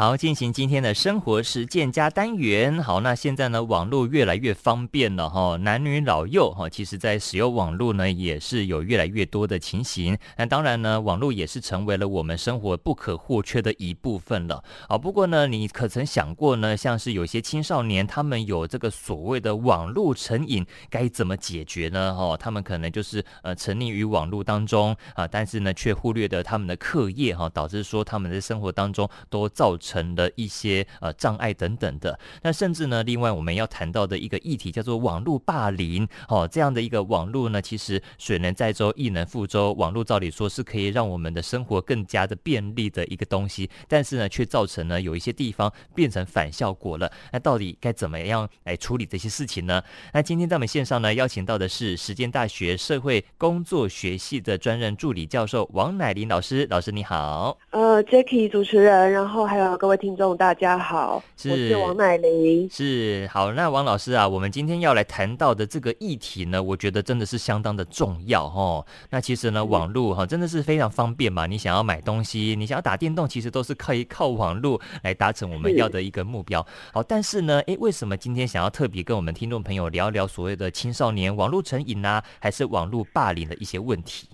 好，进行今天的生活实践加单元。好，那现在呢，网络越来越方便了哈，男女老幼哈，其实在使用网络呢，也是有越来越多的情形。那当然呢，网络也是成为了我们生活不可或缺的一部分了。啊，不过呢，你可曾想过呢，像是有些青少年，他们有这个所谓的网络成瘾，该怎么解决呢？哈，他们可能就是呃沉溺于网络当中啊，但是呢，却忽略了他们的课业哈，导致说他们的生活当中都造成。成的一些呃障碍等等的，那甚至呢，另外我们要谈到的一个议题叫做网络霸凌哦，这样的一个网络呢，其实水能载舟，亦能覆舟。网络照理说是可以让我们的生活更加的便利的一个东西，但是呢，却造成了有一些地方变成反效果了。那到底该怎么样来处理这些事情呢？那今天在我们线上呢，邀请到的是实践大学社会工作学系的专任助理教授王乃林老师。老师你好。呃，Jacky 主持人，然后还有。各位听众，大家好，是我是王乃玲。是好，那王老师啊，我们今天要来谈到的这个议题呢，我觉得真的是相当的重要哦。那其实呢，网络哈真的是非常方便嘛，你想要买东西，你想要打电动，其实都是可以靠网络来达成我们要的一个目标。好，但是呢，诶，为什么今天想要特别跟我们听众朋友聊聊所谓的青少年网络成瘾啊，还是网络霸凌的一些问题？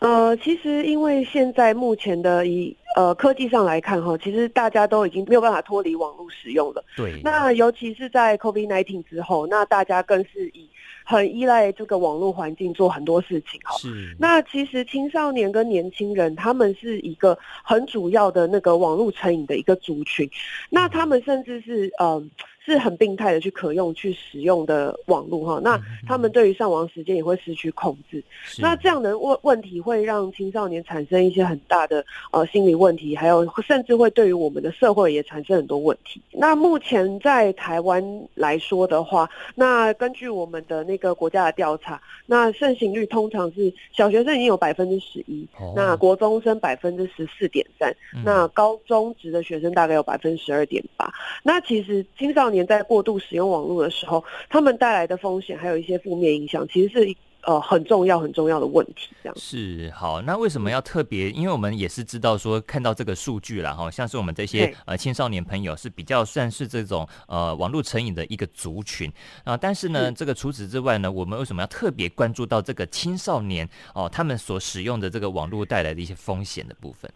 呃，其实因为现在目前的以呃科技上来看哈，其实大家都已经没有办法脱离网络使用了。对。那尤其是在 COVID-19 之后，那大家更是以很依赖这个网络环境做很多事情哈。是。那其实青少年跟年轻人他们是一个很主要的那个网络成瘾的一个族群，那他们甚至是嗯。呃是很病态的去可用去使用的网络哈，那他们对于上网时间也会失去控制，那这样的问问题会让青少年产生一些很大的呃心理问题，还有甚至会对于我们的社会也产生很多问题。那目前在台湾来说的话，那根据我们的那个国家的调查，那盛行率通常是小学生已经有百分之十一，那国中生百分之十四点三，那高中职的学生大概有百分之十二点八。那其实青少年在过度使用网络的时候，他们带来的风险还有一些负面影响，其实是呃很重要很重要的问题。这样是好，那为什么要特别？因为我们也是知道说，看到这个数据了哈，像是我们这些呃青少年朋友是比较算是这种呃网络成瘾的一个族群啊。但是呢，这个除此之外呢，我们为什么要特别关注到这个青少年哦，他们所使用的这个网络带来的一些风险的部分？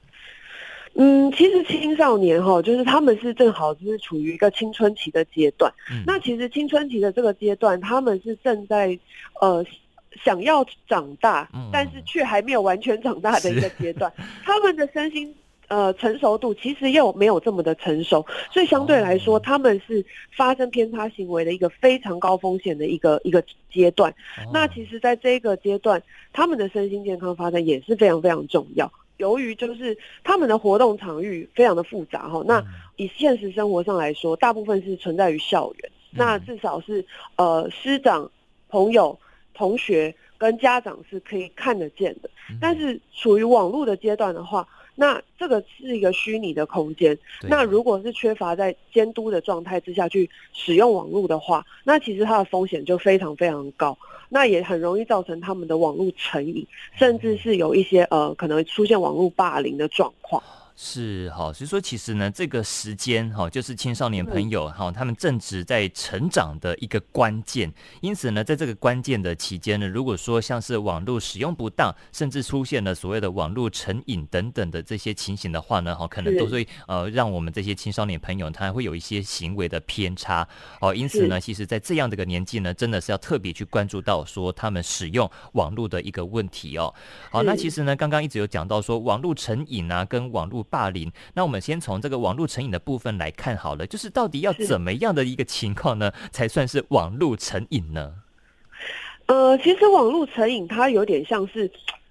嗯，其实青少年哈，就是他们是正好就是处于一个青春期的阶段。嗯。那其实青春期的这个阶段，他们是正在呃想要长大，但是却还没有完全长大的一个阶段。他们的身心呃成熟度其实又没有这么的成熟，所以相对来说，他们是发生偏差行为的一个非常高风险的一个一个阶段。那其实，在这个阶段，他们的身心健康发展也是非常非常重要。由于就是他们的活动场域非常的复杂哈，那以现实生活上来说，大部分是存在于校园，那至少是呃师长、朋友、同学跟家长是可以看得见的。但是处于网络的阶段的话，那这个是一个虚拟的空间，那如果是缺乏在监督的状态之下去使用网络的话，那其实它的风险就非常非常高。那也很容易造成他们的网络成瘾，甚至是有一些呃可能出现网络霸凌的状况。是好，所以说其实呢，这个时间哈，就是青少年朋友哈，他们正值在成长的一个关键。因此呢，在这个关键的期间呢，如果说像是网络使用不当，甚至出现了所谓的网络成瘾等等的这些情形的话呢，哈，可能都会呃让我们这些青少年朋友他会有一些行为的偏差。哦，因此呢，其实在这样的一个年纪呢，真的是要特别去关注到说他们使用网络的一个问题哦。好，那其实呢，刚刚一直有讲到说网络成瘾啊，跟网络霸凌，那我们先从这个网络成瘾的部分来看好了，就是到底要怎么样的一个情况呢，才算是网络成瘾呢？呃，其实网络成瘾它有点像是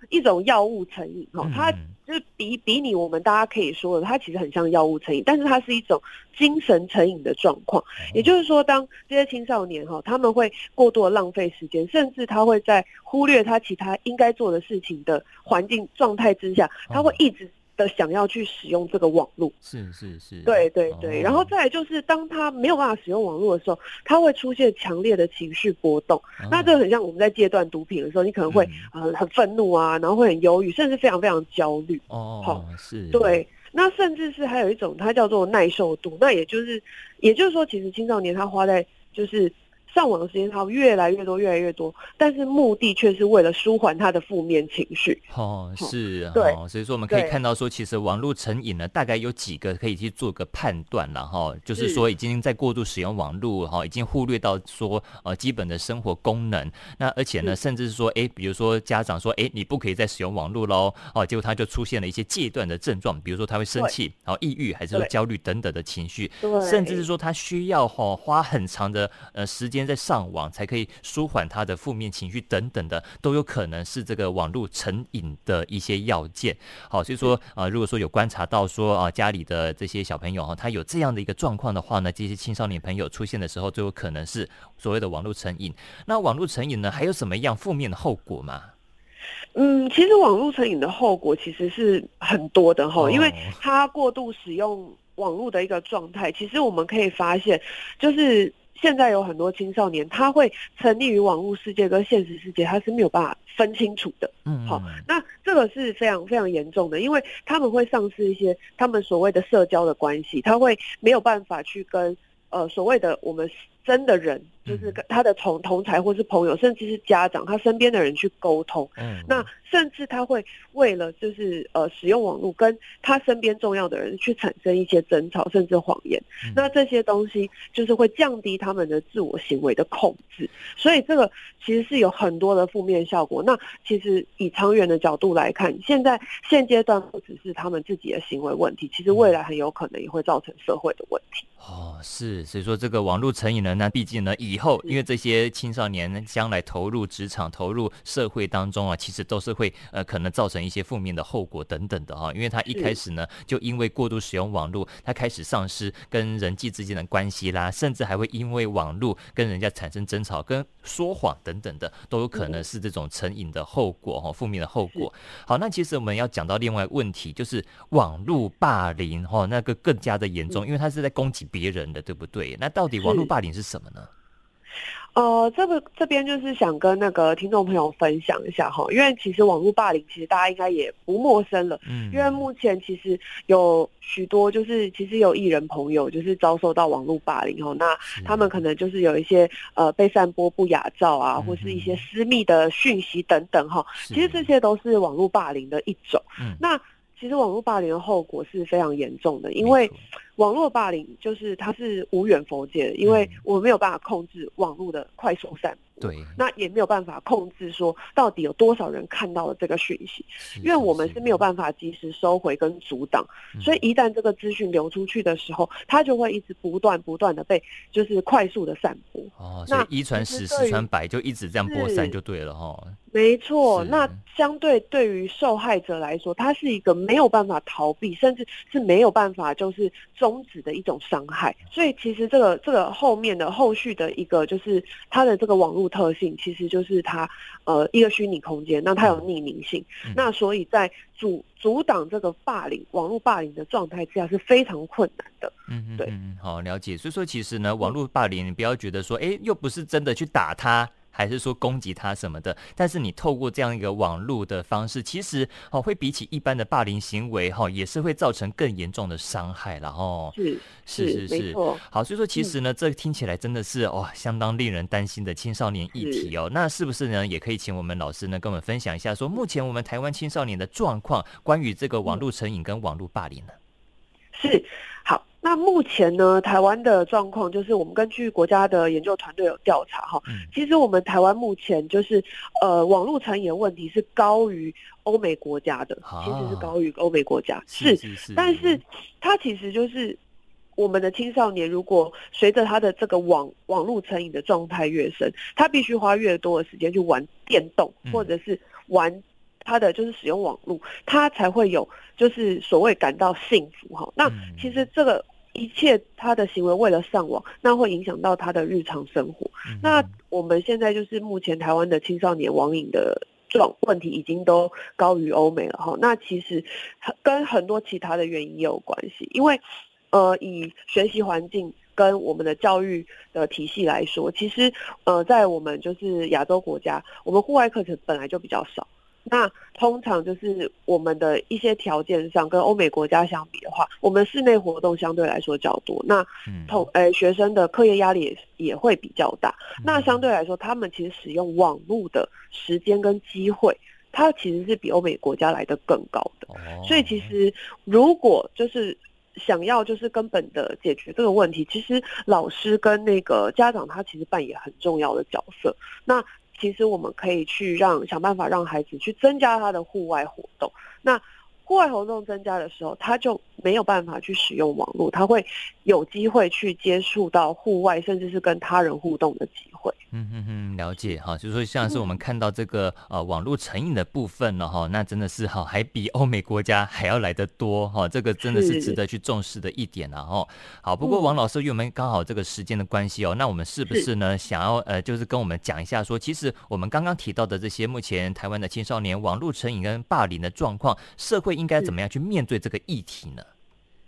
一种药物成瘾哈，它就是比比拟我们大家可以说的，它其实很像药物成瘾，但是它是一种精神成瘾的状况。也就是说，当这些青少年哈，他们会过度的浪费时间，甚至他会在忽略他其他应该做的事情的环境状态之下，他会一直。的想要去使用这个网络，是是是，对对对，然后再来就是当他没有办法使用网络的时候，他会出现强烈的情绪波动。那这很像我们在戒断毒品的时候，你可能会呃很愤怒啊，然后会很忧郁，甚至非常非常焦虑。哦，好，是，对。那甚至是还有一种，它叫做耐受度，那也就是，也就是说，其实青少年他花在就是。上网的时间它越来越多，越来越多，但是目的却是为了舒缓他的负面情绪。哦，是，对，所以说我们可以看到说，其实网络成瘾呢，大概有几个可以去做个判断了哈，就是说已经在过度使用网络哈，已经忽略到说呃基本的生活功能。那而且呢，甚至是说，哎，比如说家长说，哎，你不可以再使用网络喽，哦，结果他就出现了一些戒断的症状，比如说他会生气，然后抑郁，还是说焦虑等等的情绪，甚至是说他需要哈花很长的呃时间。在上网才可以舒缓他的负面情绪等等的，都有可能是这个网络成瘾的一些要件。好，所以说啊、呃，如果说有观察到说啊，家里的这些小朋友哈，他有这样的一个状况的话呢，这些青少年朋友出现的时候，就有可能是所谓的网络成瘾。那网络成瘾呢，还有什么样负面的后果吗？嗯，其实网络成瘾的后果其实是很多的哈，因为他过度使用网络的一个状态，其实我们可以发现就是。现在有很多青少年，他会沉溺于网络世界跟现实世界，他是没有办法分清楚的。嗯，好，那这个是非常非常严重的，因为他们会丧失一些他们所谓的社交的关系，他会没有办法去跟呃所谓的我们真的人。就是跟他的同同才或是朋友，甚至是家长，他身边的人去沟通。嗯，那甚至他会为了就是呃使用网络，跟他身边重要的人去产生一些争吵，甚至谎言。嗯。那这些东西就是会降低他们的自我行为的控制。所以这个其实是有很多的负面效果。那其实以长远的角度来看，现在现阶段不只是他们自己的行为问题，其实未来很有可能也会造成社会的问题。哦，是，所以说这个网络成瘾呢，那毕竟呢以以后，因为这些青少年将来投入职场、投入社会当中啊，其实都是会呃可能造成一些负面的后果等等的哈。因为他一开始呢，就因为过度使用网络，他开始丧失跟人际之间的关系啦，甚至还会因为网络跟人家产生争吵、跟说谎等等的，都有可能是这种成瘾的后果哈，负面的后果。好，那其实我们要讲到另外问题，就是网络霸凌哈，那个更加的严重，因为他是在攻击别人的，对不对？那到底网络霸凌是什么呢？呃，这个这边就是想跟那个听众朋友分享一下哈，因为其实网络霸凌其实大家应该也不陌生了，嗯，因为目前其实有许多就是其实有艺人朋友就是遭受到网络霸凌哈，那他们可能就是有一些呃被散播不雅照啊，或是一些私密的讯息等等哈，其实这些都是网络霸凌的一种，嗯，那。其实网络霸凌的后果是非常严重的，因为网络霸凌就是它是无远佛界的，因为我没有办法控制网络的快速散布，对，那也没有办法控制说到底有多少人看到了这个讯息，因为我们是没有办法及时收回跟阻挡，所以一旦这个资讯流出去的时候，它就会一直不断不断的被就是快速的散播。哦，所以一传十，十传百，就一直这样播散就对了哈。没错，那相对对于受害者来说，它是一个没有办法逃避，甚至是没有办法就是终止的一种伤害。所以其实这个这个后面的后续的一个就是它的这个网络特性，其实就是它呃一个虚拟空间，那它有匿名性，嗯、那所以在阻阻挡这个霸凌网络霸凌的状态之下是非常困难的。嗯嗯，对，好了解。所以说其实呢，网络霸凌你不要觉得说，哎，又不是真的去打他。还是说攻击他什么的，但是你透过这样一个网络的方式，其实哦会比起一般的霸凌行为哈，也是会造成更严重的伤害了哦。是是是是，好，所以说其实呢，嗯、这听起来真的是哦相当令人担心的青少年议题哦。那是不是呢，也可以请我们老师呢跟我们分享一下，说目前我们台湾青少年的状况，关于这个网络成瘾跟网络霸凌呢？是。那目前呢，台湾的状况就是，我们根据国家的研究团队有调查哈，其实我们台湾目前就是，呃，网络成瘾的问题是高于欧美国家的，其实是高于欧美国家，是，但是它其实就是我们的青少年，如果随着他的这个网网络成瘾的状态越深，他必须花越多的时间去玩电动，或者是玩他的就是使用网络，他才会有就是所谓感到幸福哈。那其实这个。一切他的行为为了上网，那会影响到他的日常生活。嗯、那我们现在就是目前台湾的青少年网瘾的状问题已经都高于欧美了哈。那其实跟很多其他的原因也有关系，因为呃以学习环境跟我们的教育的体系来说，其实呃在我们就是亚洲国家，我们户外课程本来就比较少。那通常就是我们的一些条件上跟欧美国家相比的话，我们室内活动相对来说较多。那同诶、欸、学生的课业压力也也会比较大。那相对来说，他们其实使用网络的时间跟机会，它其实是比欧美国家来的更高的。所以其实如果就是。想要就是根本的解决这个问题，其实老师跟那个家长他其实扮演很重要的角色。那其实我们可以去让想办法让孩子去增加他的户外活动。那户外活动增加的时候，他就没有办法去使用网络，他会有机会去接触到户外，甚至是跟他人互动的机会。嗯哼哼，了解哈，就是说像是我们看到这个呃网络成瘾的部分了哈，那真的是哈还比欧美国家还要来得多哈，这个真的是值得去重视的一点了哈。好，不过王老师，因为我们刚好这个时间的关系哦，那我们是不是呢想要呃就是跟我们讲一下说，其实我们刚刚提到的这些目前台湾的青少年网络成瘾跟霸凌的状况，社会应该怎么样去面对这个议题呢？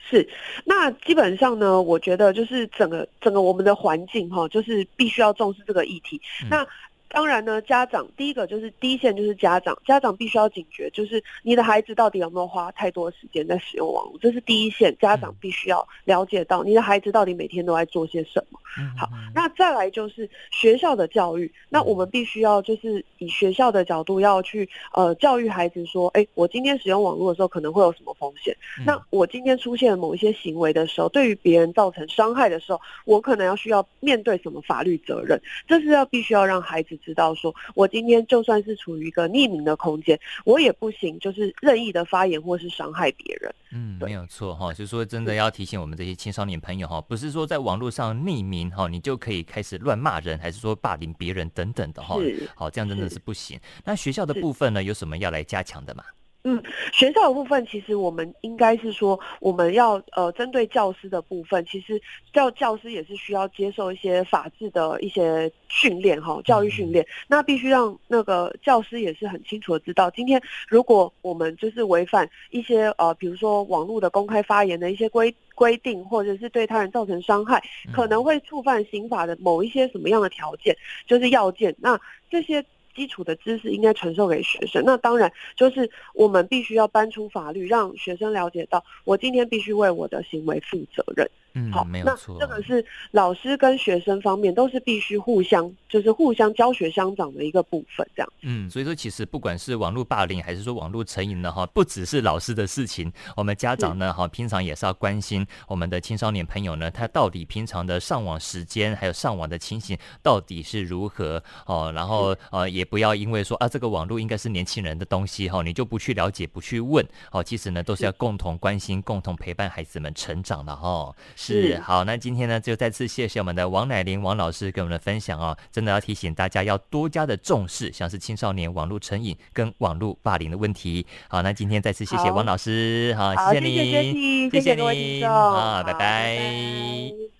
是，那基本上呢，我觉得就是整个整个我们的环境哈，就是必须要重视这个议题。嗯、那。当然呢，家长第一个就是第一线就是家长，家长必须要警觉，就是你的孩子到底有没有花太多时间在使用网络，这是第一线，家长必须要了解到你的孩子到底每天都在做些什么。好，那再来就是学校的教育，那我们必须要就是以学校的角度要去呃教育孩子说，哎，我今天使用网络的时候可能会有什么风险？那我今天出现某一些行为的时候，对于别人造成伤害的时候，我可能要需要面对什么法律责任？这是要必须要让孩子。知道说，我今天就算是处于一个匿名的空间，我也不行，就是任意的发言或是伤害别人。嗯，没有错哈，就是说真的要提醒我们这些青少年朋友哈，不是说在网络上匿名哈，你就可以开始乱骂人，还是说霸凌别人等等的哈。好，这样真的是不行。那学校的部分呢，有什么要来加强的吗？嗯，学校的部分其实我们应该是说，我们要呃针对教师的部分，其实教教师也是需要接受一些法治的一些训练哈，教育训练。那必须让那个教师也是很清楚的知道，今天如果我们就是违反一些呃，比如说网络的公开发言的一些规规定，或者是对他人造成伤害，可能会触犯刑法的某一些什么样的条件，就是要件。那这些。基础的知识应该传授给学生，那当然就是我们必须要搬出法律，让学生了解到，我今天必须为我的行为负责任。嗯，好，没有错。那这个是老师跟学生方面都是必须互相，就是互相教学相长的一个部分，这样。嗯，所以说其实不管是网络霸凌还是说网络成瘾呢，哈，不只是老师的事情，我们家长呢，哈，平常也是要关心我们的青少年朋友呢，他到底平常的上网时间还有上网的情形到底是如何哦，然后呃，也不要因为说啊，这个网络应该是年轻人的东西哈，你就不去了解，不去问，哦，其实呢，都是要共同关心、共同陪伴孩子们成长的哈。是，好，那今天呢，就再次谢谢我们的王乃玲王老师给我们的分享哦，真的要提醒大家要多加的重视，像是青少年网络成瘾跟网络霸凌的问题。好，那今天再次谢谢王老师，好，好谢谢你，谢谢，谢谢你，好，拜拜。拜拜。